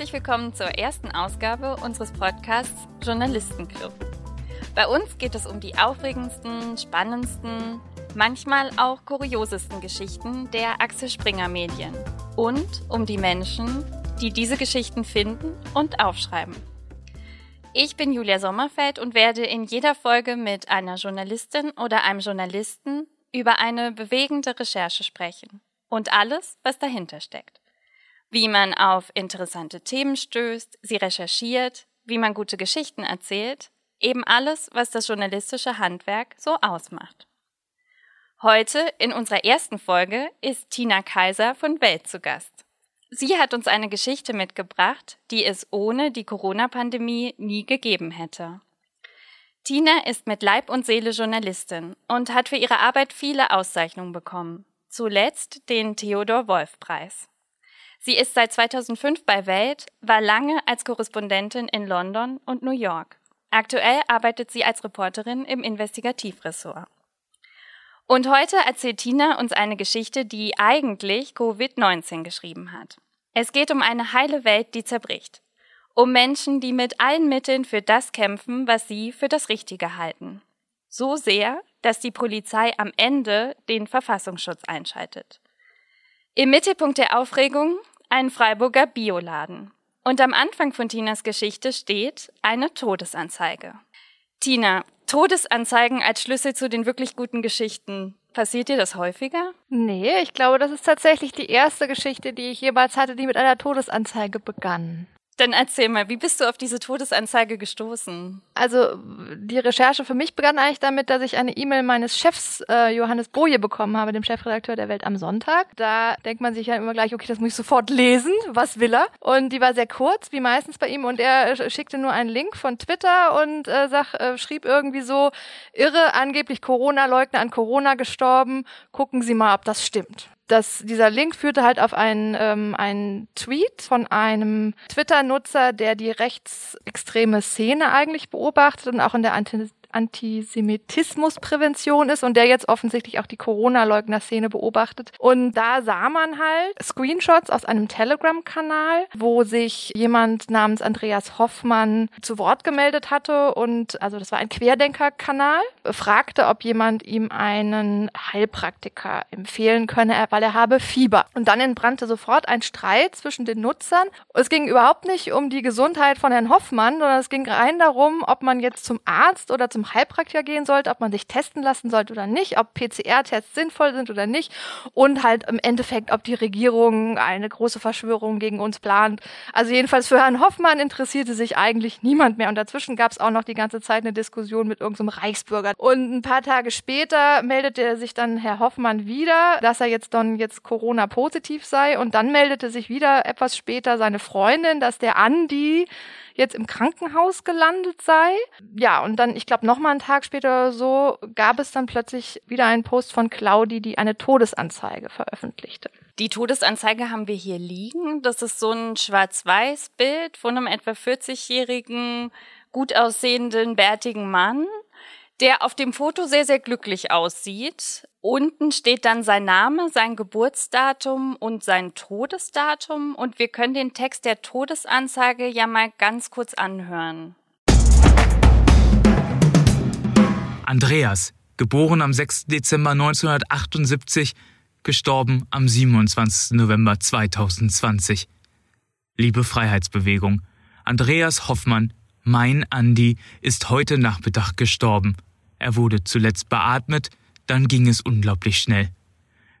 herzlich willkommen zur ersten Ausgabe unseres Podcasts Journalistenclub. Bei uns geht es um die aufregendsten, spannendsten, manchmal auch kuriosesten Geschichten der Axel Springer Medien und um die Menschen, die diese Geschichten finden und aufschreiben. Ich bin Julia Sommerfeld und werde in jeder Folge mit einer Journalistin oder einem Journalisten über eine bewegende Recherche sprechen und alles, was dahinter steckt. Wie man auf interessante Themen stößt, sie recherchiert, wie man gute Geschichten erzählt, eben alles, was das journalistische Handwerk so ausmacht. Heute in unserer ersten Folge ist Tina Kaiser von Welt zu Gast. Sie hat uns eine Geschichte mitgebracht, die es ohne die Corona-Pandemie nie gegeben hätte. Tina ist mit Leib und Seele Journalistin und hat für ihre Arbeit viele Auszeichnungen bekommen, zuletzt den Theodor Wolf Preis. Sie ist seit 2005 bei Welt, war lange als Korrespondentin in London und New York. Aktuell arbeitet sie als Reporterin im Investigativressort. Und heute erzählt Tina uns eine Geschichte, die eigentlich Covid-19 geschrieben hat. Es geht um eine heile Welt, die zerbricht. Um Menschen, die mit allen Mitteln für das kämpfen, was sie für das Richtige halten. So sehr, dass die Polizei am Ende den Verfassungsschutz einschaltet. Im Mittelpunkt der Aufregung ein Freiburger Bioladen. Und am Anfang von Tinas Geschichte steht eine Todesanzeige. Tina, Todesanzeigen als Schlüssel zu den wirklich guten Geschichten. Passiert dir das häufiger? Nee, ich glaube, das ist tatsächlich die erste Geschichte, die ich jemals hatte, die mit einer Todesanzeige begann. Dann erzähl mal, wie bist du auf diese Todesanzeige gestoßen? Also die Recherche für mich begann eigentlich damit, dass ich eine E-Mail meines Chefs äh, Johannes Boje bekommen habe, dem Chefredakteur der Welt am Sonntag. Da denkt man sich ja immer gleich, okay, das muss ich sofort lesen. Was will er? Und die war sehr kurz, wie meistens bei ihm. Und er schickte nur einen Link von Twitter und äh, sag, äh, schrieb irgendwie so, irre, angeblich Corona-Leugner an Corona gestorben. Gucken Sie mal, ob das stimmt das, dieser Link führte halt auf einen, ähm, einen Tweet von einem Twitter-Nutzer, der die rechtsextreme Szene eigentlich beobachtet und auch in der Anti Antisemitismusprävention ist und der jetzt offensichtlich auch die Corona-Leugner-Szene beobachtet. Und da sah man halt Screenshots aus einem Telegram-Kanal, wo sich jemand namens Andreas Hoffmann zu Wort gemeldet hatte und also das war ein Querdenker-Kanal, fragte, ob jemand ihm einen Heilpraktiker empfehlen könne, weil er habe Fieber. Und dann entbrannte sofort ein Streit zwischen den Nutzern. Es ging überhaupt nicht um die Gesundheit von Herrn Hoffmann, sondern es ging rein darum, ob man jetzt zum Arzt oder zum zum Heilpraktiker gehen sollte, ob man sich testen lassen sollte oder nicht, ob PCR-Tests sinnvoll sind oder nicht und halt im Endeffekt, ob die Regierung eine große Verschwörung gegen uns plant. Also jedenfalls für Herrn Hoffmann interessierte sich eigentlich niemand mehr und dazwischen gab es auch noch die ganze Zeit eine Diskussion mit irgendeinem Reichsbürger. Und ein paar Tage später meldete sich dann Herr Hoffmann wieder, dass er jetzt dann jetzt Corona-positiv sei und dann meldete sich wieder etwas später seine Freundin, dass der Andi jetzt im Krankenhaus gelandet sei. Ja, und dann, ich glaube, noch mal einen Tag später oder so gab es dann plötzlich wieder einen Post von Claudi, die eine Todesanzeige veröffentlichte. Die Todesanzeige haben wir hier liegen. Das ist so ein Schwarz-Weiß-Bild von einem etwa 40-jährigen, gut aussehenden, bärtigen Mann der auf dem Foto sehr, sehr glücklich aussieht. Unten steht dann sein Name, sein Geburtsdatum und sein Todesdatum und wir können den Text der Todesanzeige ja mal ganz kurz anhören. Andreas, geboren am 6. Dezember 1978, gestorben am 27. November 2020. Liebe Freiheitsbewegung, Andreas Hoffmann, mein Andi, ist heute Nachmittag gestorben. Er wurde zuletzt beatmet, dann ging es unglaublich schnell.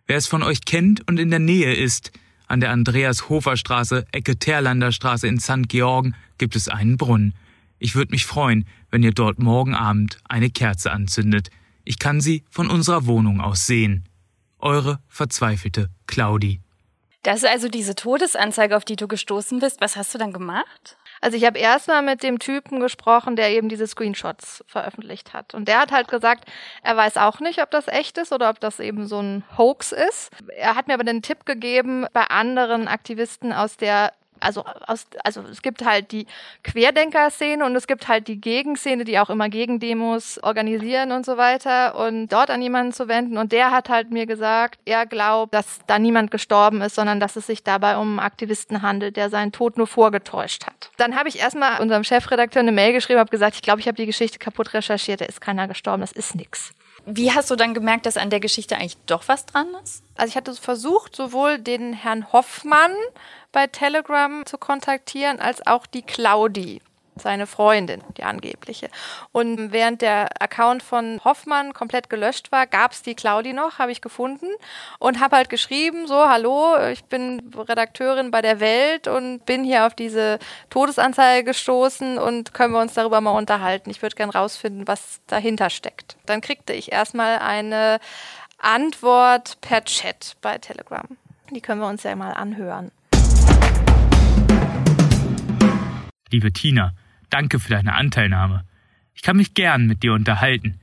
Wer es von euch kennt und in der Nähe ist, an der Andreas-Hofer-Straße, Ecke Terlander Straße in St. Georgen gibt es einen Brunnen. Ich würde mich freuen, wenn ihr dort morgen Abend eine Kerze anzündet. Ich kann sie von unserer Wohnung aus sehen. Eure verzweifelte Claudi. Das ist also diese Todesanzeige, auf die du gestoßen bist. Was hast du dann gemacht? Also ich habe erstmal mit dem Typen gesprochen, der eben diese Screenshots veröffentlicht hat. Und der hat halt gesagt, er weiß auch nicht, ob das echt ist oder ob das eben so ein Hoax ist. Er hat mir aber den Tipp gegeben, bei anderen Aktivisten aus der also aus, also es gibt halt die Querdenker-Szene und es gibt halt die Gegenszene, die auch immer Gegendemos organisieren und so weiter und dort an jemanden zu wenden und der hat halt mir gesagt, er glaubt, dass da niemand gestorben ist, sondern dass es sich dabei um einen Aktivisten handelt, der seinen Tod nur vorgetäuscht hat. Dann habe ich erstmal unserem Chefredakteur eine Mail geschrieben, habe gesagt, ich glaube, ich habe die Geschichte kaputt recherchiert, da ist keiner gestorben, das ist nix. Wie hast du dann gemerkt, dass an der Geschichte eigentlich doch was dran ist? Also ich hatte versucht, sowohl den Herrn Hoffmann bei Telegram zu kontaktieren, als auch die Claudi seine Freundin, die angebliche. Und während der Account von Hoffmann komplett gelöscht war, gab es die Claudi noch, habe ich gefunden und habe halt geschrieben, so, hallo, ich bin Redakteurin bei der Welt und bin hier auf diese Todesanzeige gestoßen und können wir uns darüber mal unterhalten. Ich würde gern rausfinden, was dahinter steckt. Dann kriegte ich erstmal eine Antwort per Chat bei Telegram. Die können wir uns ja mal anhören. Liebe Tina, Danke für deine Anteilnahme. Ich kann mich gern mit dir unterhalten.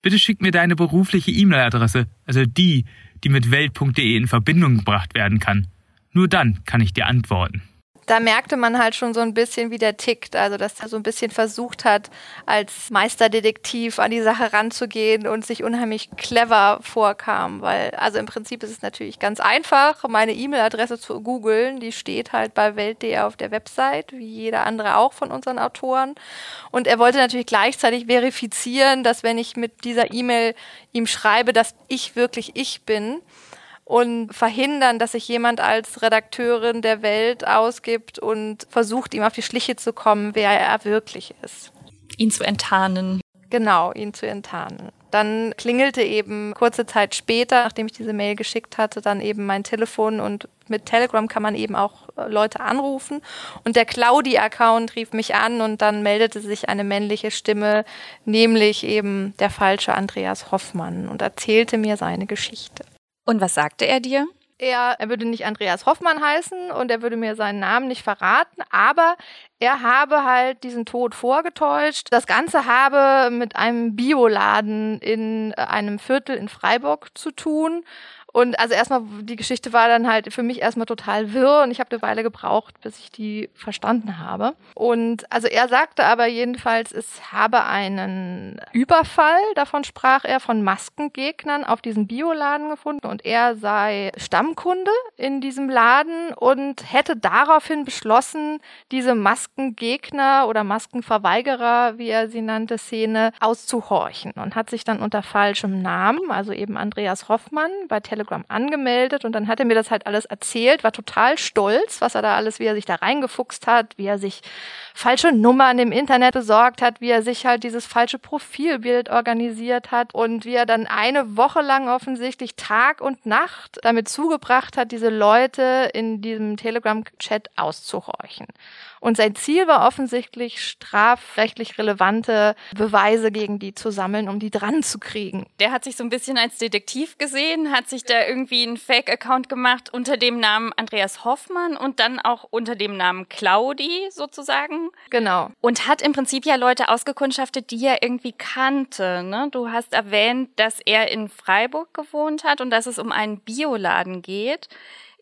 Bitte schick mir deine berufliche E-Mail-Adresse, also die, die mit welt.de in Verbindung gebracht werden kann. Nur dann kann ich dir antworten da merkte man halt schon so ein bisschen, wie der tickt. Also, dass er so ein bisschen versucht hat, als Meisterdetektiv an die Sache ranzugehen und sich unheimlich clever vorkam. Weil, also im Prinzip ist es natürlich ganz einfach, meine E-Mail-Adresse zu googeln. Die steht halt bei Welt.de auf der Website, wie jeder andere auch von unseren Autoren. Und er wollte natürlich gleichzeitig verifizieren, dass wenn ich mit dieser E-Mail ihm schreibe, dass ich wirklich ich bin, und verhindern, dass sich jemand als Redakteurin der Welt ausgibt und versucht, ihm auf die Schliche zu kommen, wer er wirklich ist. Ihn zu enttarnen. Genau, ihn zu enttarnen. Dann klingelte eben kurze Zeit später, nachdem ich diese Mail geschickt hatte, dann eben mein Telefon und mit Telegram kann man eben auch äh, Leute anrufen. Und der Claudi-Account rief mich an und dann meldete sich eine männliche Stimme, nämlich eben der falsche Andreas Hoffmann und erzählte mir seine Geschichte. Und was sagte er dir? Er, er würde nicht Andreas Hoffmann heißen und er würde mir seinen Namen nicht verraten, aber er habe halt diesen Tod vorgetäuscht. Das Ganze habe mit einem Bioladen in einem Viertel in Freiburg zu tun und also erstmal, die Geschichte war dann halt für mich erstmal total wirr und ich habe eine Weile gebraucht, bis ich die verstanden habe. Und also er sagte aber jedenfalls, es habe einen Überfall, davon sprach er, von Maskengegnern auf diesen Bioladen gefunden und er sei Stammkunde in diesem Laden und hätte daraufhin beschlossen, diese Maskengegner oder Maskenverweigerer, wie er sie nannte, Szene auszuhorchen und hat sich dann unter falschem Namen, also eben Andreas Hoffmann, bei Tele Telegram angemeldet und dann hat er mir das halt alles erzählt, war total stolz, was er da alles, wie er sich da reingefuchst hat, wie er sich falsche Nummern im Internet besorgt hat, wie er sich halt dieses falsche Profilbild organisiert hat und wie er dann eine Woche lang offensichtlich Tag und Nacht damit zugebracht hat, diese Leute in diesem Telegram-Chat auszuhorchen. Und sein Ziel war offensichtlich, strafrechtlich relevante Beweise gegen die zu sammeln, um die dran zu kriegen. Der hat sich so ein bisschen als Detektiv gesehen, hat sich da irgendwie einen Fake-Account gemacht unter dem Namen Andreas Hoffmann und dann auch unter dem Namen Claudi sozusagen. Genau. Und hat im Prinzip ja Leute ausgekundschaftet, die er irgendwie kannte. Ne? Du hast erwähnt, dass er in Freiburg gewohnt hat und dass es um einen Bioladen geht.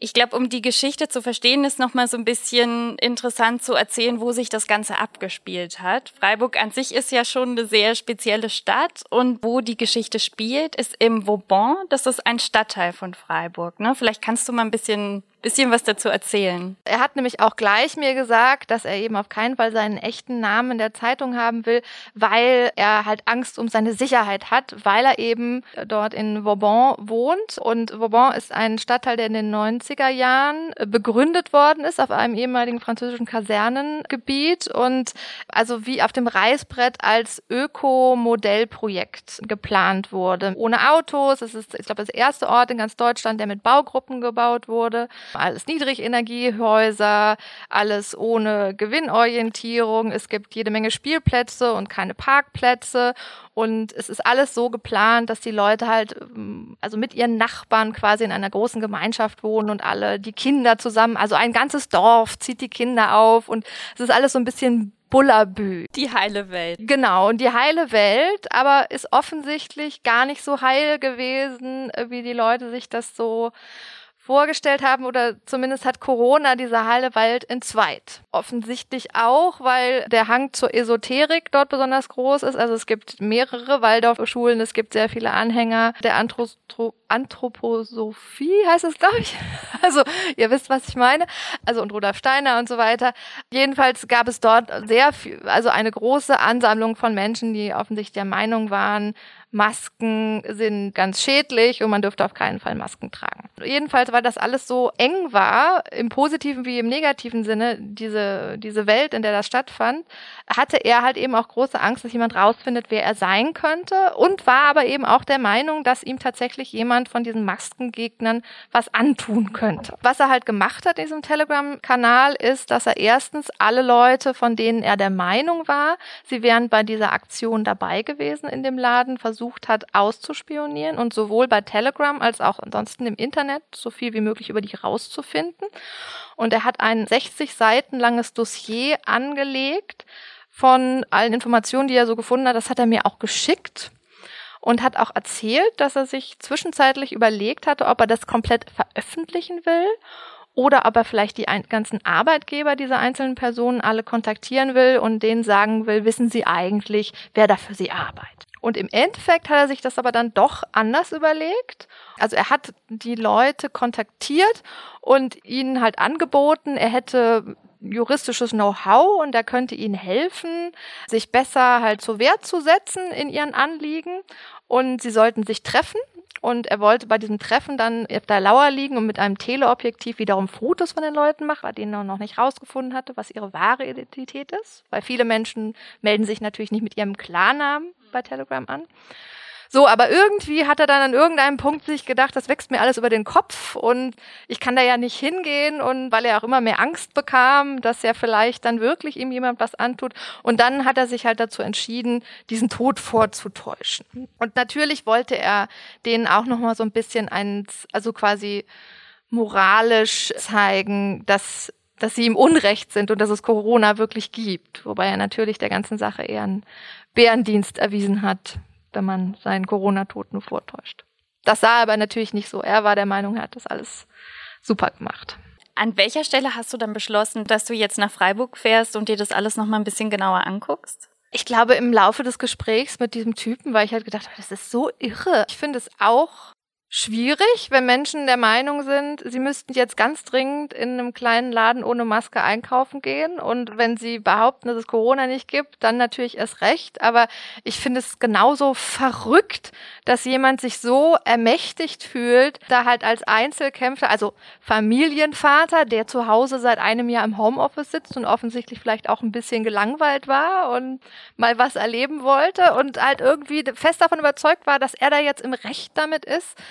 Ich glaube, um die Geschichte zu verstehen, ist nochmal so ein bisschen interessant zu erzählen, wo sich das Ganze abgespielt hat. Freiburg an sich ist ja schon eine sehr spezielle Stadt und wo die Geschichte spielt, ist im Vauban. Das ist ein Stadtteil von Freiburg. Ne? Vielleicht kannst du mal ein bisschen bisschen was dazu erzählen. Er hat nämlich auch gleich mir gesagt, dass er eben auf keinen Fall seinen echten Namen in der Zeitung haben will, weil er halt Angst um seine Sicherheit hat, weil er eben dort in Vauban wohnt. Und Vauban ist ein Stadtteil, der in den 90er Jahren begründet worden ist auf einem ehemaligen französischen Kasernengebiet und also wie auf dem Reißbrett als Öko-Modellprojekt geplant wurde. Ohne Autos. Es ist, ich glaube, das erste Ort in ganz Deutschland, der mit Baugruppen gebaut wurde alles Niedrigenergiehäuser, alles ohne Gewinnorientierung. Es gibt jede Menge Spielplätze und keine Parkplätze. Und es ist alles so geplant, dass die Leute halt, ähm, also mit ihren Nachbarn quasi in einer großen Gemeinschaft wohnen und alle die Kinder zusammen, also ein ganzes Dorf zieht die Kinder auf und es ist alles so ein bisschen Bullabü. Die heile Welt. Genau, und die heile Welt, aber ist offensichtlich gar nicht so heil gewesen, wie die Leute sich das so vorgestellt haben oder zumindest hat Corona diese heile Welt entzweit. Offensichtlich auch, weil der Hang zur Esoterik dort besonders groß ist. Also es gibt mehrere Waldorfschulen, es gibt sehr viele Anhänger der Anthro Anthroposophie heißt es, glaube ich. Also ihr wisst, was ich meine. Also und Rudolf Steiner und so weiter. Jedenfalls gab es dort sehr viel, also eine große Ansammlung von Menschen, die offensichtlich der Meinung waren, Masken sind ganz schädlich und man dürfte auf keinen Fall Masken tragen. Jedenfalls, weil das alles so eng war, im positiven wie im negativen Sinne, diese, diese Welt, in der das stattfand, hatte er halt eben auch große Angst, dass jemand rausfindet, wer er sein könnte und war aber eben auch der Meinung, dass ihm tatsächlich jemand von diesen Maskengegnern was antun könnte. Was er halt gemacht hat in diesem Telegram-Kanal ist, dass er erstens alle Leute, von denen er der Meinung war, sie wären bei dieser Aktion dabei gewesen in dem Laden, versucht versucht hat auszuspionieren und sowohl bei Telegram als auch ansonsten im Internet so viel wie möglich über dich rauszufinden. Und er hat ein 60 Seiten langes Dossier angelegt von allen Informationen, die er so gefunden hat. Das hat er mir auch geschickt und hat auch erzählt, dass er sich zwischenzeitlich überlegt hatte, ob er das komplett veröffentlichen will oder ob er vielleicht die ganzen Arbeitgeber dieser einzelnen Personen alle kontaktieren will und denen sagen will, wissen Sie eigentlich, wer da für Sie arbeitet. Und im Endeffekt hat er sich das aber dann doch anders überlegt. Also er hat die Leute kontaktiert und ihnen halt angeboten, er hätte juristisches Know-how und er könnte ihnen helfen, sich besser halt zur Wehr zu setzen in ihren Anliegen. Und sie sollten sich treffen und er wollte bei diesem Treffen dann auf der Lauer liegen und mit einem Teleobjektiv wiederum Fotos von den Leuten machen, weil denen er noch nicht rausgefunden hatte, was ihre wahre Identität ist. Weil viele Menschen melden sich natürlich nicht mit ihrem Klarnamen bei Telegram an. So, aber irgendwie hat er dann an irgendeinem Punkt sich gedacht, das wächst mir alles über den Kopf und ich kann da ja nicht hingehen und weil er auch immer mehr Angst bekam, dass er vielleicht dann wirklich ihm jemand was antut. Und dann hat er sich halt dazu entschieden, diesen Tod vorzutäuschen. Und natürlich wollte er denen auch nochmal so ein bisschen eins, also quasi moralisch zeigen, dass dass sie im Unrecht sind und dass es Corona wirklich gibt. Wobei er natürlich der ganzen Sache eher einen Bärendienst erwiesen hat wenn man seinen Corona-Tod nur vortäuscht. Das sah er aber natürlich nicht so. Er war der Meinung, er hat das alles super gemacht. An welcher Stelle hast du dann beschlossen, dass du jetzt nach Freiburg fährst und dir das alles nochmal ein bisschen genauer anguckst? Ich glaube, im Laufe des Gesprächs mit diesem Typen, weil ich halt gedacht habe, das ist so irre. Ich finde es auch schwierig, wenn Menschen der Meinung sind, sie müssten jetzt ganz dringend in einem kleinen Laden ohne Maske einkaufen gehen. Und wenn sie behaupten, dass es Corona nicht gibt, dann natürlich erst recht. Aber ich finde es genauso verrückt, dass jemand sich so ermächtigt fühlt, da halt als Einzelkämpfer, also Familienvater, der zu Hause seit einem Jahr im Homeoffice sitzt und offensichtlich vielleicht auch ein bisschen gelangweilt war und mal was erleben wollte und halt irgendwie fest davon überzeugt war, dass er da jetzt im Recht damit ist,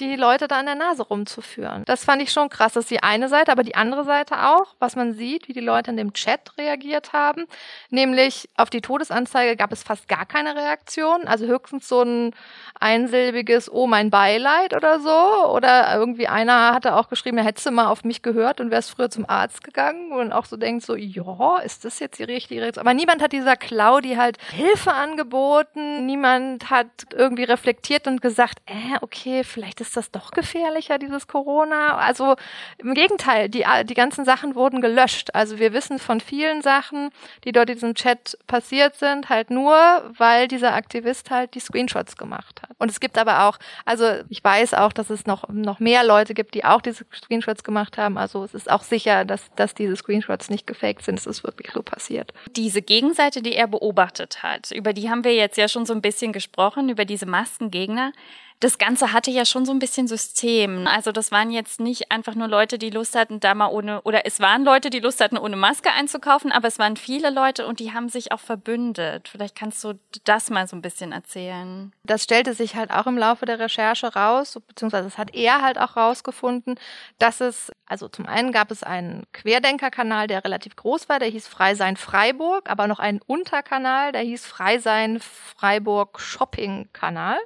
die Leute da an der Nase rumzuführen. Das fand ich schon krass. Das ist die eine Seite, aber die andere Seite auch, was man sieht, wie die Leute in dem Chat reagiert haben. Nämlich auf die Todesanzeige gab es fast gar keine Reaktion. Also höchstens so ein einsilbiges Oh mein Beileid oder so. Oder irgendwie einer hatte auch geschrieben, er hätte mal auf mich gehört und wäre früher zum Arzt gegangen. Und auch so denkt so, ja, ist das jetzt die richtige Reaktion? Aber niemand hat dieser Claudi halt Hilfe angeboten. Niemand hat irgendwie reflektiert und gesagt, äh, okay, vielleicht ist das doch gefährlicher, dieses Corona? Also im Gegenteil, die, die ganzen Sachen wurden gelöscht. Also wir wissen von vielen Sachen, die dort in diesem Chat passiert sind, halt nur, weil dieser Aktivist halt die Screenshots gemacht hat. Und es gibt aber auch, also ich weiß auch, dass es noch, noch mehr Leute gibt, die auch diese Screenshots gemacht haben. Also es ist auch sicher, dass, dass diese Screenshots nicht gefaked sind. Es ist wirklich so passiert. Diese Gegenseite, die er beobachtet hat, über die haben wir jetzt ja schon so ein bisschen gesprochen, über diese Maskengegner das Ganze hatte ja schon so ein bisschen System. Also das waren jetzt nicht einfach nur Leute, die Lust hatten, da mal ohne, oder es waren Leute, die Lust hatten, ohne Maske einzukaufen, aber es waren viele Leute und die haben sich auch verbündet. Vielleicht kannst du das mal so ein bisschen erzählen. Das stellte sich halt auch im Laufe der Recherche raus, beziehungsweise es hat er halt auch rausgefunden, dass es, also zum einen gab es einen Querdenkerkanal, der relativ groß war, der hieß Freisein Freiburg, aber noch einen Unterkanal, der hieß Freisein Freiburg Shopping Kanal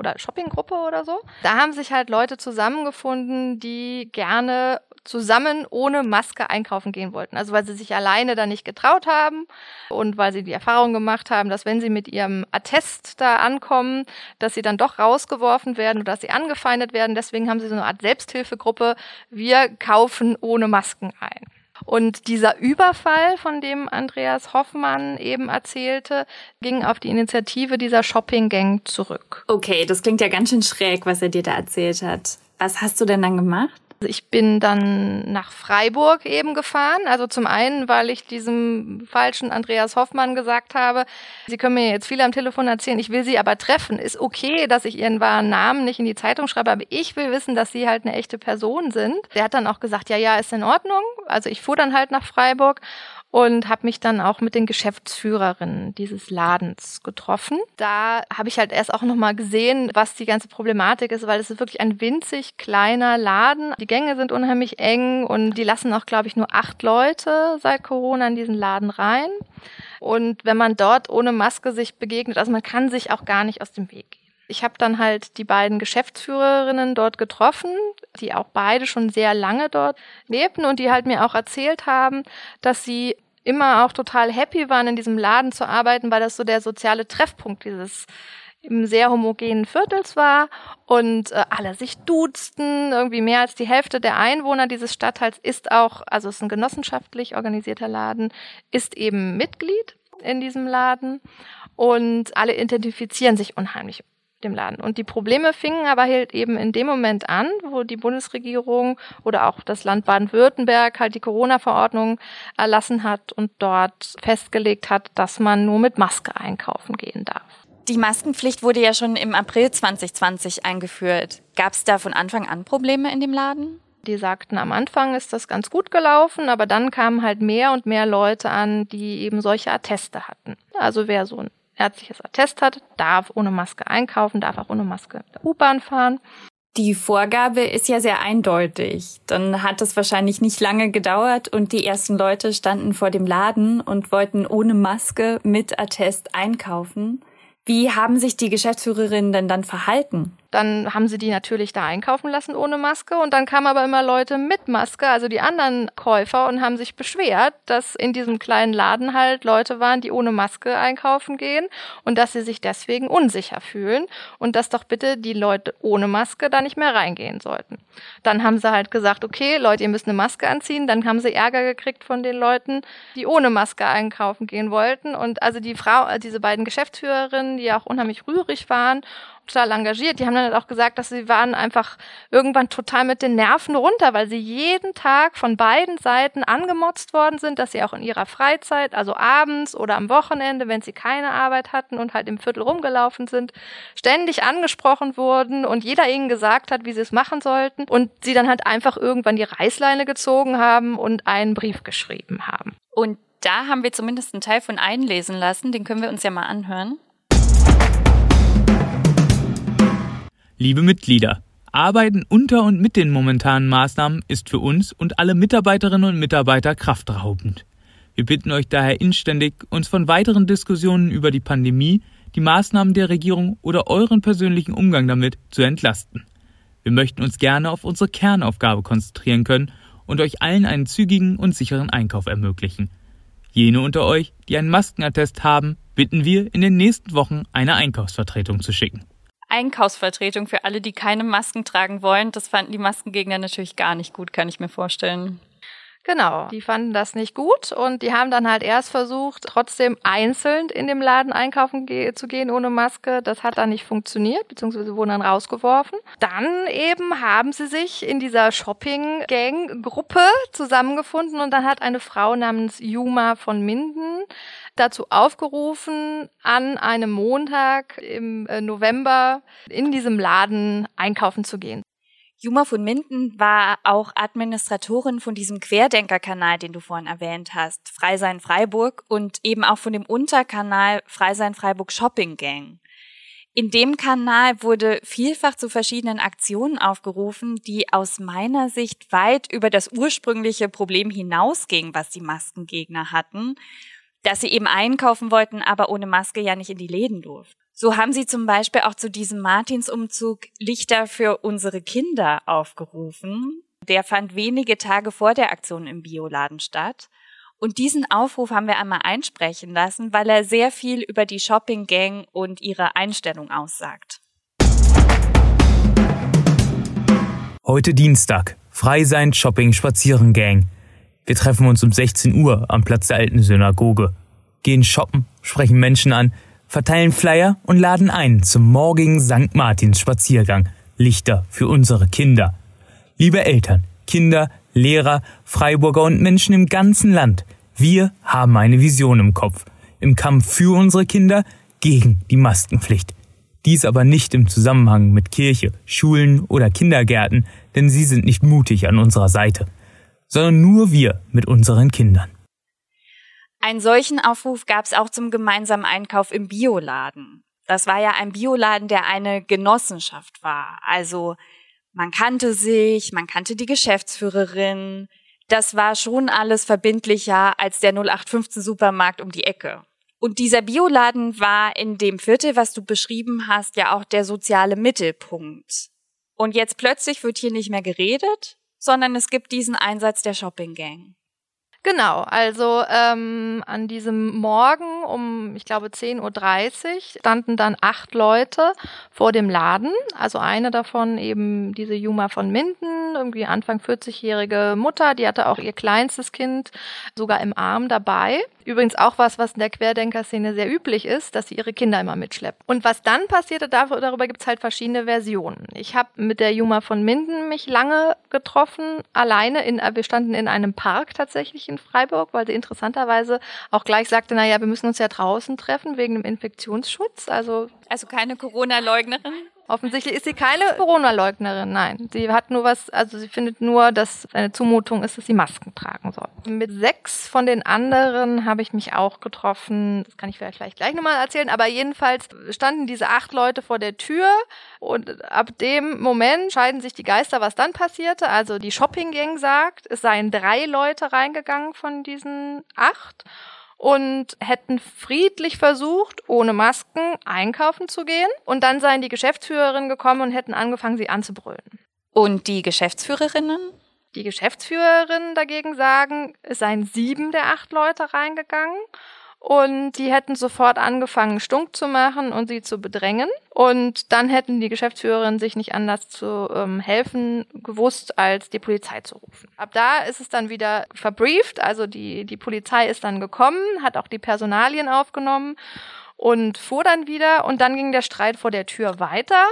oder Shoppinggruppe oder so. Da haben sich halt Leute zusammengefunden, die gerne zusammen ohne Maske einkaufen gehen wollten. Also weil sie sich alleine da nicht getraut haben und weil sie die Erfahrung gemacht haben, dass wenn sie mit ihrem Attest da ankommen, dass sie dann doch rausgeworfen werden oder dass sie angefeindet werden. Deswegen haben sie so eine Art Selbsthilfegruppe. Wir kaufen ohne Masken ein. Und dieser Überfall, von dem Andreas Hoffmann eben erzählte, ging auf die Initiative dieser Shopping Gang zurück. Okay, das klingt ja ganz schön schräg, was er dir da erzählt hat. Was hast du denn dann gemacht? Ich bin dann nach Freiburg eben gefahren. Also zum einen, weil ich diesem falschen Andreas Hoffmann gesagt habe, Sie können mir jetzt viel am Telefon erzählen, ich will Sie aber treffen. Ist okay, dass ich Ihren wahren Namen nicht in die Zeitung schreibe, aber ich will wissen, dass Sie halt eine echte Person sind. Der hat dann auch gesagt, ja, ja, ist in Ordnung. Also ich fuhr dann halt nach Freiburg und habe mich dann auch mit den Geschäftsführerinnen dieses Ladens getroffen. Da habe ich halt erst auch noch mal gesehen, was die ganze Problematik ist, weil es ist wirklich ein winzig kleiner Laden. Die Gänge sind unheimlich eng und die lassen auch, glaube ich, nur acht Leute seit Corona in diesen Laden rein. Und wenn man dort ohne Maske sich begegnet, also man kann sich auch gar nicht aus dem Weg gehen. Ich habe dann halt die beiden Geschäftsführerinnen dort getroffen, die auch beide schon sehr lange dort lebten und die halt mir auch erzählt haben, dass sie immer auch total happy waren, in diesem Laden zu arbeiten, weil das so der soziale Treffpunkt dieses im sehr homogenen Viertels war und äh, alle sich duzten. Irgendwie mehr als die Hälfte der Einwohner dieses Stadtteils ist auch, also es ist ein genossenschaftlich organisierter Laden, ist eben Mitglied in diesem Laden und alle identifizieren sich unheimlich dem Laden. Und die Probleme fingen aber halt eben in dem Moment an, wo die Bundesregierung oder auch das Land Baden-Württemberg halt die Corona-Verordnung erlassen hat und dort festgelegt hat, dass man nur mit Maske einkaufen gehen darf. Die Maskenpflicht wurde ja schon im April 2020 eingeführt. Gab es da von Anfang an Probleme in dem Laden? Die sagten, am Anfang ist das ganz gut gelaufen, aber dann kamen halt mehr und mehr Leute an, die eben solche Atteste hatten. Also wer so ein ärztliches Attest hat, darf ohne Maske einkaufen, darf auch ohne Maske U-Bahn fahren. Die Vorgabe ist ja sehr eindeutig. Dann hat es wahrscheinlich nicht lange gedauert und die ersten Leute standen vor dem Laden und wollten ohne Maske mit Attest einkaufen. Wie haben sich die Geschäftsführerinnen denn dann verhalten? Dann haben sie die natürlich da einkaufen lassen ohne Maske und dann kamen aber immer Leute mit Maske, also die anderen Käufer und haben sich beschwert, dass in diesem kleinen Laden halt Leute waren, die ohne Maske einkaufen gehen und dass sie sich deswegen unsicher fühlen und dass doch bitte die Leute ohne Maske da nicht mehr reingehen sollten. Dann haben sie halt gesagt, okay, Leute, ihr müsst eine Maske anziehen. Dann haben sie Ärger gekriegt von den Leuten, die ohne Maske einkaufen gehen wollten und also die Frau, diese beiden Geschäftsführerinnen, die auch unheimlich rührig waren total engagiert. Die haben dann halt auch gesagt, dass sie waren einfach irgendwann total mit den Nerven runter, weil sie jeden Tag von beiden Seiten angemotzt worden sind, dass sie auch in ihrer Freizeit, also abends oder am Wochenende, wenn sie keine Arbeit hatten und halt im Viertel rumgelaufen sind, ständig angesprochen wurden und jeder ihnen gesagt hat, wie sie es machen sollten und sie dann halt einfach irgendwann die Reißleine gezogen haben und einen Brief geschrieben haben. Und da haben wir zumindest einen Teil von einlesen lassen, den können wir uns ja mal anhören. Liebe Mitglieder, Arbeiten unter und mit den momentanen Maßnahmen ist für uns und alle Mitarbeiterinnen und Mitarbeiter kraftraubend. Wir bitten euch daher inständig, uns von weiteren Diskussionen über die Pandemie, die Maßnahmen der Regierung oder euren persönlichen Umgang damit zu entlasten. Wir möchten uns gerne auf unsere Kernaufgabe konzentrieren können und euch allen einen zügigen und sicheren Einkauf ermöglichen. Jene unter euch, die einen Maskenattest haben, bitten wir, in den nächsten Wochen eine Einkaufsvertretung zu schicken. Einkaufsvertretung für alle, die keine Masken tragen wollen. Das fanden die Maskengegner natürlich gar nicht gut, kann ich mir vorstellen. Genau, die fanden das nicht gut und die haben dann halt erst versucht, trotzdem einzeln in dem Laden einkaufen ge zu gehen ohne Maske. Das hat dann nicht funktioniert, beziehungsweise wurden dann rausgeworfen. Dann eben haben sie sich in dieser Shopping-Gang-Gruppe zusammengefunden und dann hat eine Frau namens Juma von Minden dazu aufgerufen, an einem Montag im äh, November in diesem Laden einkaufen zu gehen. Juma von Minden war auch Administratorin von diesem Querdenkerkanal, den du vorhin erwähnt hast, Freisein Freiburg und eben auch von dem Unterkanal Freisein Freiburg Shopping Gang. In dem Kanal wurde vielfach zu verschiedenen Aktionen aufgerufen, die aus meiner Sicht weit über das ursprüngliche Problem hinausgingen, was die Maskengegner hatten dass sie eben einkaufen wollten, aber ohne Maske ja nicht in die Läden durften. So haben sie zum Beispiel auch zu diesem Martinsumzug Lichter für unsere Kinder aufgerufen. Der fand wenige Tage vor der Aktion im Bioladen statt. Und diesen Aufruf haben wir einmal einsprechen lassen, weil er sehr viel über die Shopping Gang und ihre Einstellung aussagt. Heute Dienstag. Frei sein Shopping Spazieren Gang. Wir treffen uns um 16 Uhr am Platz der alten Synagoge, gehen shoppen, sprechen Menschen an, verteilen Flyer und laden ein zum morgigen St. Martins Spaziergang. Lichter für unsere Kinder. Liebe Eltern, Kinder, Lehrer, Freiburger und Menschen im ganzen Land, wir haben eine Vision im Kopf. Im Kampf für unsere Kinder gegen die Maskenpflicht. Dies aber nicht im Zusammenhang mit Kirche, Schulen oder Kindergärten, denn sie sind nicht mutig an unserer Seite, sondern nur wir mit unseren Kindern. Einen solchen Aufruf gab es auch zum gemeinsamen Einkauf im Bioladen. Das war ja ein Bioladen, der eine Genossenschaft war. Also man kannte sich, man kannte die Geschäftsführerin. Das war schon alles verbindlicher als der 0815 Supermarkt um die Ecke. Und dieser Bioladen war in dem Viertel, was du beschrieben hast, ja auch der soziale Mittelpunkt. Und jetzt plötzlich wird hier nicht mehr geredet, sondern es gibt diesen Einsatz der Shopping Gang. Genau, also ähm, an diesem Morgen um, ich glaube, 10.30 Uhr standen dann acht Leute vor dem Laden. Also eine davon eben diese Juma von Minden, irgendwie Anfang 40-jährige Mutter, die hatte auch ihr kleinstes Kind sogar im Arm dabei. Übrigens auch was, was in der Querdenker-Szene sehr üblich ist, dass sie ihre Kinder immer mitschleppen. Und was dann passierte, darüber gibt es halt verschiedene Versionen. Ich habe mit der Juma von Minden mich lange getroffen, alleine in, wir standen in einem Park tatsächlich in Freiburg, weil sie interessanterweise auch gleich sagte, naja, wir müssen uns ja draußen treffen wegen dem Infektionsschutz. Also, also keine Corona-Leugnerin? Offensichtlich ist sie keine Corona-Leugnerin, nein. Sie hat nur was, also sie findet nur, dass eine Zumutung ist, dass sie Masken tragen soll. Mit sechs von den anderen habe ich mich auch getroffen. Das kann ich vielleicht gleich, nochmal erzählen. Aber jedenfalls standen diese acht Leute vor der Tür und ab dem Moment scheiden sich die Geister, was dann passierte. Also die Shopping-Gang sagt, es seien drei Leute reingegangen von diesen acht und hätten friedlich versucht, ohne Masken einkaufen zu gehen. Und dann seien die Geschäftsführerinnen gekommen und hätten angefangen, sie anzubrüllen. Und die Geschäftsführerinnen? Die Geschäftsführerinnen dagegen sagen, es seien sieben der acht Leute reingegangen und die hätten sofort angefangen, stunk zu machen und sie zu bedrängen. Und dann hätten die Geschäftsführerinnen sich nicht anders zu ähm, helfen gewusst, als die Polizei zu rufen. Ab da ist es dann wieder verbrieft, also die, die Polizei ist dann gekommen, hat auch die Personalien aufgenommen und fuhr dann wieder und dann ging der Streit vor der Tür weiter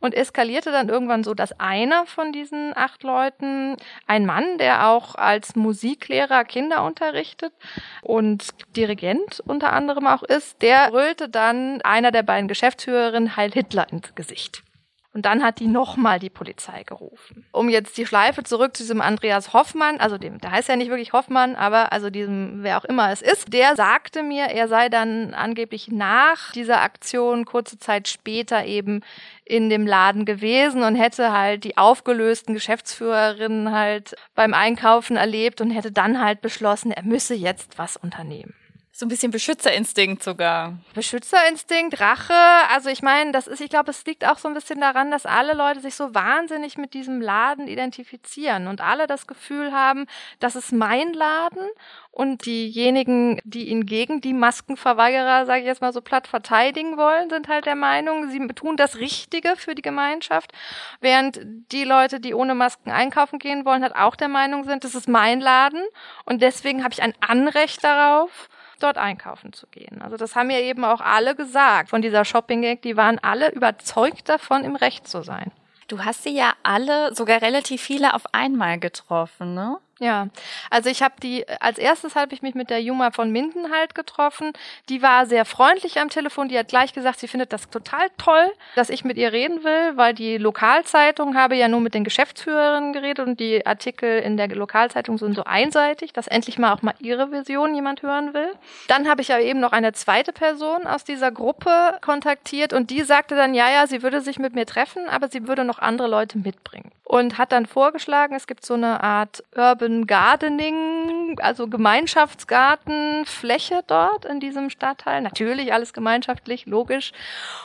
und eskalierte dann irgendwann so, dass einer von diesen acht Leuten, ein Mann, der auch als Musiklehrer Kinder unterrichtet und Dirigent unter anderem auch ist, der brüllte dann einer der beiden Geschäftsführerinnen Heil Hitler ins Gesicht. Und dann hat die nochmal die Polizei gerufen. Um jetzt die Schleife zurück zu diesem Andreas Hoffmann, also dem, der heißt ja nicht wirklich Hoffmann, aber also diesem, wer auch immer es ist, der sagte mir, er sei dann angeblich nach dieser Aktion kurze Zeit später eben in dem Laden gewesen und hätte halt die aufgelösten Geschäftsführerinnen halt beim Einkaufen erlebt und hätte dann halt beschlossen, er müsse jetzt was unternehmen. So ein bisschen Beschützerinstinkt sogar. Beschützerinstinkt, Rache. Also ich meine, das ist, ich glaube, es liegt auch so ein bisschen daran, dass alle Leute sich so wahnsinnig mit diesem Laden identifizieren und alle das Gefühl haben, das ist mein Laden und diejenigen, die ihn gegen die Maskenverweigerer, sage ich jetzt mal so platt, verteidigen wollen, sind halt der Meinung, sie tun das Richtige für die Gemeinschaft, während die Leute, die ohne Masken einkaufen gehen wollen, halt auch der Meinung sind, das ist mein Laden und deswegen habe ich ein Anrecht darauf, dort einkaufen zu gehen. Also das haben ja eben auch alle gesagt von dieser Shopping Gang, die waren alle überzeugt davon, im Recht zu sein. Du hast sie ja alle, sogar relativ viele auf einmal getroffen, ne? Ja, also ich habe die, als erstes habe ich mich mit der Juma von Minden halt getroffen. Die war sehr freundlich am Telefon. Die hat gleich gesagt, sie findet das total toll, dass ich mit ihr reden will, weil die Lokalzeitung habe ja nur mit den Geschäftsführerinnen geredet und die Artikel in der Lokalzeitung sind so einseitig, dass endlich mal auch mal ihre Vision jemand hören will. Dann habe ich aber eben noch eine zweite Person aus dieser Gruppe kontaktiert und die sagte dann, ja, ja, sie würde sich mit mir treffen, aber sie würde noch andere Leute mitbringen. Und hat dann vorgeschlagen, es gibt so eine Art Urban Gardening, also Gemeinschaftsgartenfläche dort in diesem Stadtteil. Natürlich alles gemeinschaftlich, logisch.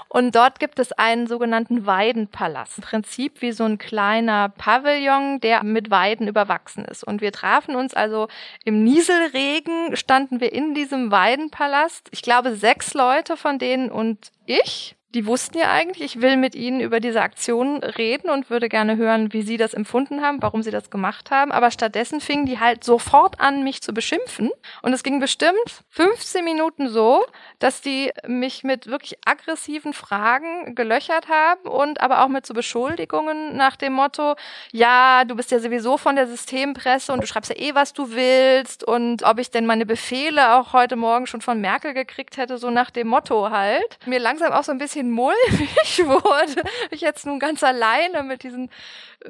Und dort gibt es einen sogenannten Weidenpalast. Im Prinzip wie so ein kleiner Pavillon, der mit Weiden überwachsen ist. Und wir trafen uns also im Nieselregen, standen wir in diesem Weidenpalast. Ich glaube, sechs Leute von denen und ich die wussten ja eigentlich, ich will mit ihnen über diese Aktion reden und würde gerne hören, wie sie das empfunden haben, warum sie das gemacht haben. Aber stattdessen fingen die halt sofort an, mich zu beschimpfen. Und es ging bestimmt 15 Minuten so, dass die mich mit wirklich aggressiven Fragen gelöchert haben und aber auch mit so Beschuldigungen nach dem Motto, ja, du bist ja sowieso von der Systempresse und du schreibst ja eh, was du willst und ob ich denn meine Befehle auch heute Morgen schon von Merkel gekriegt hätte, so nach dem Motto halt. Mir langsam auch so ein bisschen bisschen mulmig wurde. Ich jetzt nun ganz alleine mit diesen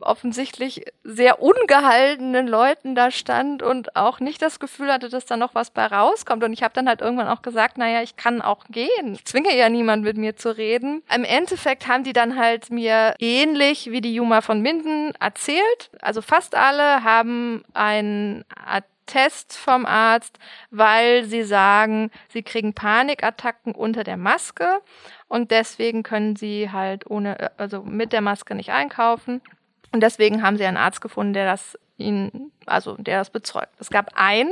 offensichtlich sehr ungehaltenen Leuten da stand und auch nicht das Gefühl hatte, dass da noch was bei rauskommt. Und ich habe dann halt irgendwann auch gesagt, naja, ich kann auch gehen. Ich zwinge ja niemand mit mir zu reden. Im Endeffekt haben die dann halt mir ähnlich wie die Juma von Minden erzählt. Also fast alle haben ein Test vom Arzt, weil sie sagen, sie kriegen Panikattacken unter der Maske und deswegen können sie halt ohne, also mit der Maske nicht einkaufen. Und deswegen haben sie einen Arzt gefunden, der das ihn, also der das bezeugt. Es gab einen,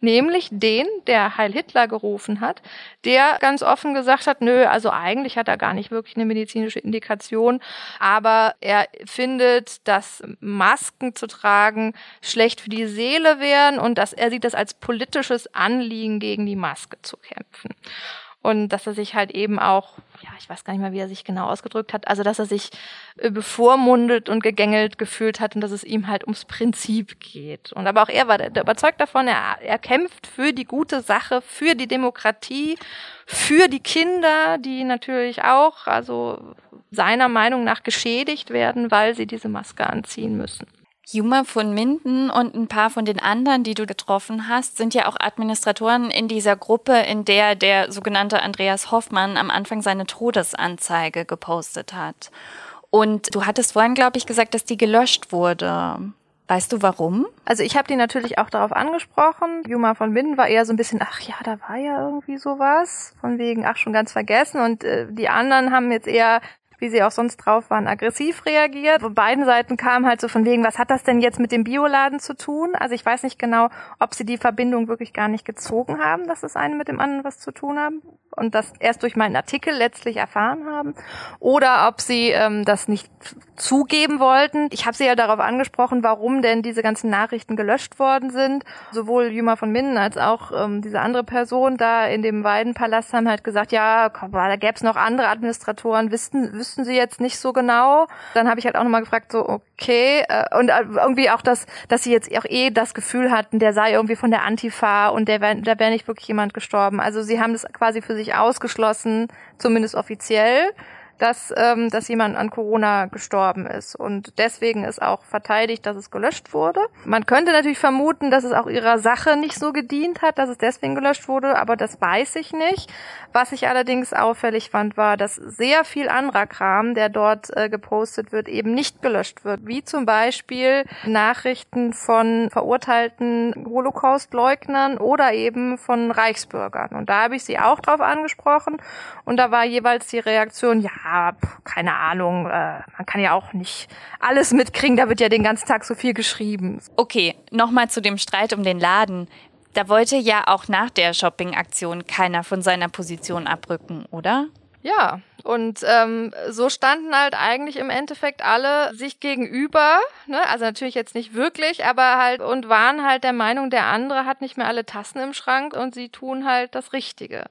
nämlich den, der Heil Hitler gerufen hat, der ganz offen gesagt hat, nö, also eigentlich hat er gar nicht wirklich eine medizinische Indikation, aber er findet, dass Masken zu tragen schlecht für die Seele wären und dass er sieht das als politisches Anliegen, gegen die Maske zu kämpfen und dass er sich halt eben auch, ja, ich weiß gar nicht mehr, wie er sich genau ausgedrückt hat, also dass er sich äh, bevormundet und gegängelt gefühlt hat und dass es ihm halt ums Prinzip geht. Und aber auch er war überzeugt davon, er, er kämpft für die gute Sache, für die Demokratie, für die Kinder, die natürlich auch, also seiner Meinung nach geschädigt werden, weil sie diese Maske anziehen müssen. Juma von Minden und ein paar von den anderen, die du getroffen hast, sind ja auch Administratoren in dieser Gruppe, in der der sogenannte Andreas Hoffmann am Anfang seine Todesanzeige gepostet hat. Und du hattest vorhin, glaube ich, gesagt, dass die gelöscht wurde. Weißt du warum? Also ich habe die natürlich auch darauf angesprochen. Juma von Minden war eher so ein bisschen, ach ja, da war ja irgendwie sowas. Von wegen, ach schon ganz vergessen. Und äh, die anderen haben jetzt eher wie sie auch sonst drauf waren, aggressiv reagiert. Von beiden Seiten kam halt so von wegen, was hat das denn jetzt mit dem Bioladen zu tun? Also ich weiß nicht genau, ob sie die Verbindung wirklich gar nicht gezogen haben, dass das eine mit dem anderen was zu tun haben und das erst durch meinen Artikel letztlich erfahren haben oder ob sie ähm, das nicht zugeben wollten. Ich habe sie ja darauf angesprochen, warum denn diese ganzen Nachrichten gelöscht worden sind. Sowohl Juma von Minden als auch ähm, diese andere Person da in dem Weidenpalast haben halt gesagt, ja, komm, da gäbe es noch andere Administratoren, wüssten, wüssten sie jetzt nicht so genau. Dann habe ich halt auch nochmal gefragt, so, okay, äh, und äh, irgendwie auch, dass, dass sie jetzt auch eh das Gefühl hatten, der sei irgendwie von der Antifa und der wär, da wäre nicht wirklich jemand gestorben. Also sie haben das quasi für sich ausgeschlossen, zumindest offiziell dass, ähm, dass jemand an Corona gestorben ist. Und deswegen ist auch verteidigt, dass es gelöscht wurde. Man könnte natürlich vermuten, dass es auch ihrer Sache nicht so gedient hat, dass es deswegen gelöscht wurde, aber das weiß ich nicht. Was ich allerdings auffällig fand, war, dass sehr viel anderer Kram, der dort äh, gepostet wird, eben nicht gelöscht wird. Wie zum Beispiel Nachrichten von verurteilten Holocaust-Leugnern oder eben von Reichsbürgern. Und da habe ich sie auch drauf angesprochen. Und da war jeweils die Reaktion, ja, keine Ahnung, äh, man kann ja auch nicht alles mitkriegen, da wird ja den ganzen Tag so viel geschrieben. Okay, nochmal zu dem Streit um den Laden. Da wollte ja auch nach der Shopping-Aktion keiner von seiner Position abrücken, oder? Ja, und ähm, so standen halt eigentlich im Endeffekt alle sich gegenüber, ne? also natürlich jetzt nicht wirklich, aber halt und waren halt der Meinung, der andere hat nicht mehr alle Tassen im Schrank und sie tun halt das Richtige.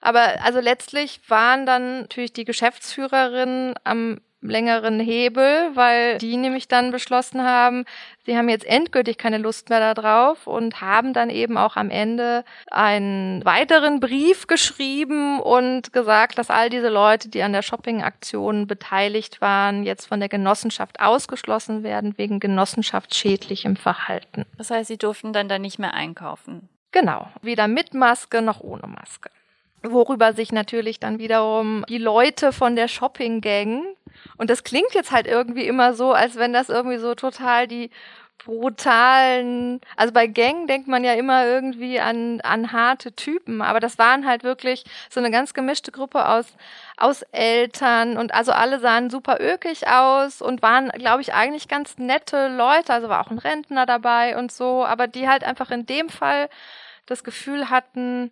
Aber also letztlich waren dann natürlich die Geschäftsführerinnen am längeren Hebel, weil die nämlich dann beschlossen haben, sie haben jetzt endgültig keine Lust mehr darauf und haben dann eben auch am Ende einen weiteren Brief geschrieben und gesagt, dass all diese Leute, die an der Shopping-Aktion beteiligt waren, jetzt von der Genossenschaft ausgeschlossen werden wegen genossenschaftsschädlichem Verhalten. Das heißt, sie durften dann da nicht mehr einkaufen. Genau, weder mit Maske noch ohne Maske worüber sich natürlich dann wiederum die Leute von der Shopping Gang Und das klingt jetzt halt irgendwie immer so, als wenn das irgendwie so total die brutalen, also bei Gang denkt man ja immer irgendwie an, an harte Typen, aber das waren halt wirklich so eine ganz gemischte Gruppe aus, aus Eltern und also alle sahen super ökig aus und waren, glaube ich, eigentlich ganz nette Leute, also war auch ein Rentner dabei und so, aber die halt einfach in dem Fall das Gefühl hatten,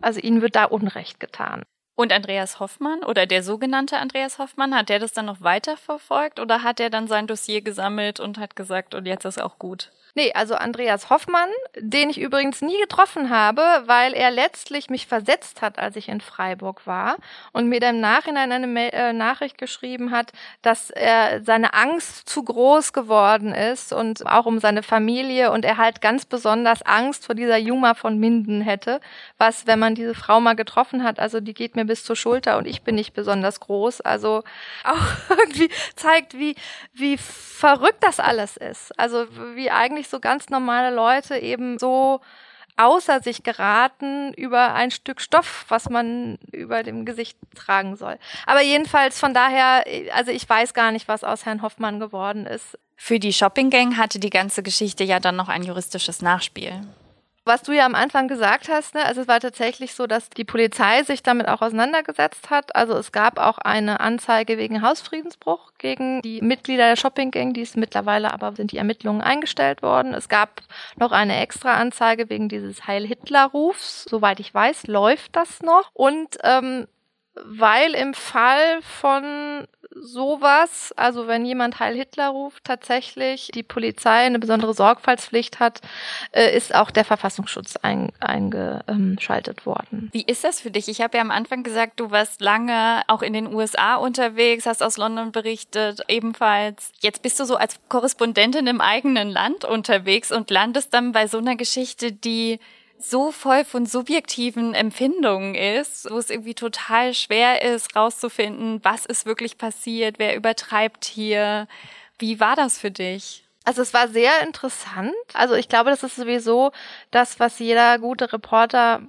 also ihnen wird da Unrecht getan. Und Andreas Hoffmann oder der sogenannte Andreas Hoffmann, hat der das dann noch weiterverfolgt oder hat er dann sein Dossier gesammelt und hat gesagt, und jetzt ist auch gut? Nee, also Andreas Hoffmann, den ich übrigens nie getroffen habe, weil er letztlich mich versetzt hat, als ich in Freiburg war und mir dann im Nachhinein eine Mail, äh, Nachricht geschrieben hat, dass er seine Angst zu groß geworden ist und auch um seine Familie und er halt ganz besonders Angst vor dieser Juma von Minden hätte, was, wenn man diese Frau mal getroffen hat, also die geht mir bis zur Schulter und ich bin nicht besonders groß, also auch irgendwie zeigt, wie, wie verrückt das alles ist. Also wie eigentlich wirklich so ganz normale Leute eben so außer sich geraten über ein Stück Stoff, was man über dem Gesicht tragen soll. Aber jedenfalls von daher, also ich weiß gar nicht, was aus Herrn Hoffmann geworden ist. Für die Shopping Gang hatte die ganze Geschichte ja dann noch ein juristisches Nachspiel. Was du ja am Anfang gesagt hast, ne, also es war tatsächlich so, dass die Polizei sich damit auch auseinandergesetzt hat. Also es gab auch eine Anzeige wegen Hausfriedensbruch gegen die Mitglieder der Shopping Gang, die ist mittlerweile aber sind die Ermittlungen eingestellt worden. Es gab noch eine extra Anzeige wegen dieses Heil Hitler Rufs. Soweit ich weiß, läuft das noch. Und ähm, weil im Fall von sowas, also wenn jemand Heil Hitler ruft, tatsächlich die Polizei eine besondere Sorgfaltspflicht hat, äh, ist auch der Verfassungsschutz ein, eingeschaltet worden. Wie ist das für dich? Ich habe ja am Anfang gesagt, du warst lange auch in den USA unterwegs, hast aus London berichtet, ebenfalls. Jetzt bist du so als Korrespondentin im eigenen Land unterwegs und landest dann bei so einer Geschichte, die so voll von subjektiven Empfindungen ist, wo es irgendwie total schwer ist, rauszufinden, was ist wirklich passiert, wer übertreibt hier. Wie war das für dich? Also es war sehr interessant. Also ich glaube, das ist sowieso das, was jeder gute Reporter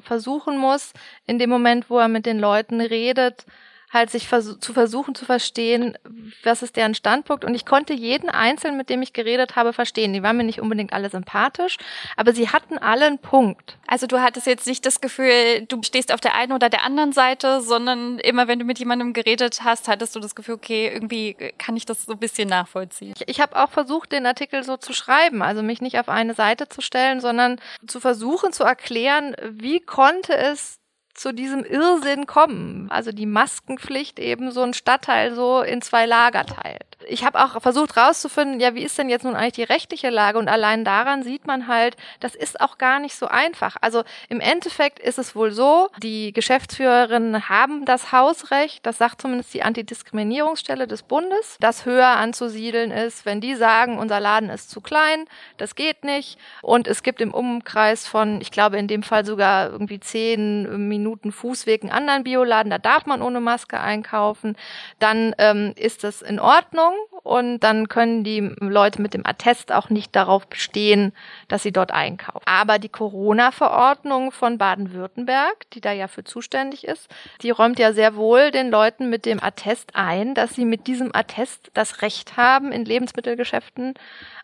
versuchen muss, in dem Moment, wo er mit den Leuten redet, halt sich vers zu versuchen zu verstehen, was ist deren Standpunkt. Und ich konnte jeden Einzelnen, mit dem ich geredet habe, verstehen. Die waren mir nicht unbedingt alle sympathisch, aber sie hatten alle einen Punkt. Also du hattest jetzt nicht das Gefühl, du stehst auf der einen oder der anderen Seite, sondern immer wenn du mit jemandem geredet hast, hattest du das Gefühl, okay, irgendwie kann ich das so ein bisschen nachvollziehen. Ich, ich habe auch versucht, den Artikel so zu schreiben, also mich nicht auf eine Seite zu stellen, sondern zu versuchen zu erklären, wie konnte es zu diesem Irrsinn kommen. Also die Maskenpflicht eben so ein Stadtteil so in zwei Lager teilt. Ich habe auch versucht rauszufinden, ja, wie ist denn jetzt nun eigentlich die rechtliche Lage? Und allein daran sieht man halt, das ist auch gar nicht so einfach. Also im Endeffekt ist es wohl so, die Geschäftsführerinnen haben das Hausrecht, das sagt zumindest die Antidiskriminierungsstelle des Bundes, das höher anzusiedeln ist, wenn die sagen, unser Laden ist zu klein, das geht nicht. Und es gibt im Umkreis von, ich glaube in dem Fall sogar irgendwie zehn Minuten Fußweg einen anderen Bioladen, da darf man ohne Maske einkaufen. Dann ähm, ist das in Ordnung und dann können die Leute mit dem Attest auch nicht darauf bestehen, dass sie dort einkaufen. Aber die Corona-Verordnung von Baden-Württemberg, die da ja für zuständig ist, die räumt ja sehr wohl den Leuten mit dem Attest ein, dass sie mit diesem Attest das Recht haben, in Lebensmittelgeschäften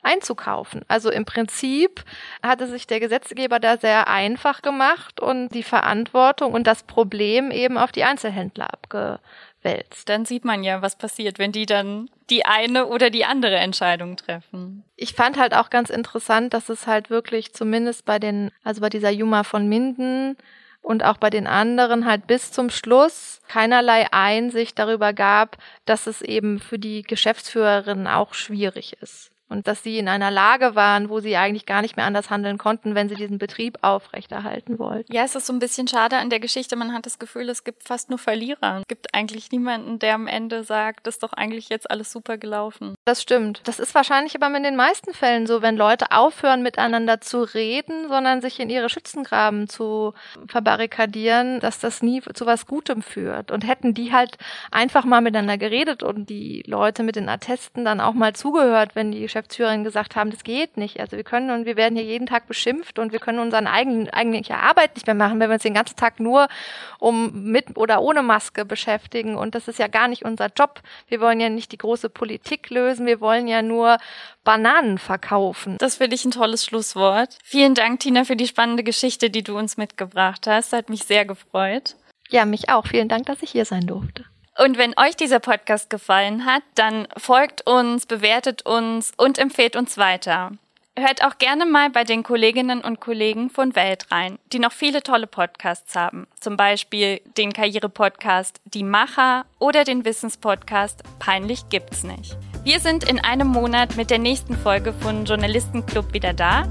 einzukaufen. Also im Prinzip hatte sich der Gesetzgeber da sehr einfach gemacht und die Verantwortung und das Problem eben auf die Einzelhändler abge wälzt. Dann sieht man ja, was passiert, wenn die dann die eine oder die andere Entscheidung treffen. Ich fand halt auch ganz interessant, dass es halt wirklich zumindest bei den, also bei dieser Juma von Minden und auch bei den anderen halt bis zum Schluss keinerlei Einsicht darüber gab, dass es eben für die Geschäftsführerin auch schwierig ist und dass sie in einer Lage waren, wo sie eigentlich gar nicht mehr anders handeln konnten, wenn sie diesen Betrieb aufrechterhalten wollten. Ja, es ist so ein bisschen schade an der Geschichte. Man hat das Gefühl, es gibt fast nur Verlierer. Es gibt eigentlich niemanden, der am Ende sagt, das ist doch eigentlich jetzt alles super gelaufen. Das stimmt. Das ist wahrscheinlich aber in den meisten Fällen so, wenn Leute aufhören, miteinander zu reden, sondern sich in ihre Schützengraben zu verbarrikadieren, dass das nie zu was Gutem führt. Und hätten die halt einfach mal miteinander geredet und die Leute mit den Attesten dann auch mal zugehört, wenn die Geschäftsführerinnen gesagt haben, das geht nicht. Also wir können und wir werden hier jeden Tag beschimpft und wir können unseren eigenen, eigentliche Arbeit nicht mehr machen, wenn wir uns den ganzen Tag nur um mit oder ohne Maske beschäftigen. Und das ist ja gar nicht unser Job. Wir wollen ja nicht die große Politik lösen lösen. Wir wollen ja nur Bananen verkaufen. Das finde ich ein tolles Schlusswort. Vielen Dank, Tina, für die spannende Geschichte, die du uns mitgebracht hast. Hat mich sehr gefreut. Ja, mich auch. Vielen Dank, dass ich hier sein durfte. Und wenn euch dieser Podcast gefallen hat, dann folgt uns, bewertet uns und empfehlt uns weiter. Hört auch gerne mal bei den Kolleginnen und Kollegen von Welt rein, die noch viele tolle Podcasts haben. Zum Beispiel den Karriere-Podcast Die Macher oder den Wissenspodcast Peinlich gibt's nicht. Wir sind in einem Monat mit der nächsten Folge von Journalistenclub wieder da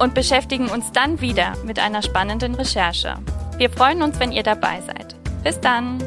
und beschäftigen uns dann wieder mit einer spannenden Recherche. Wir freuen uns, wenn ihr dabei seid. Bis dann!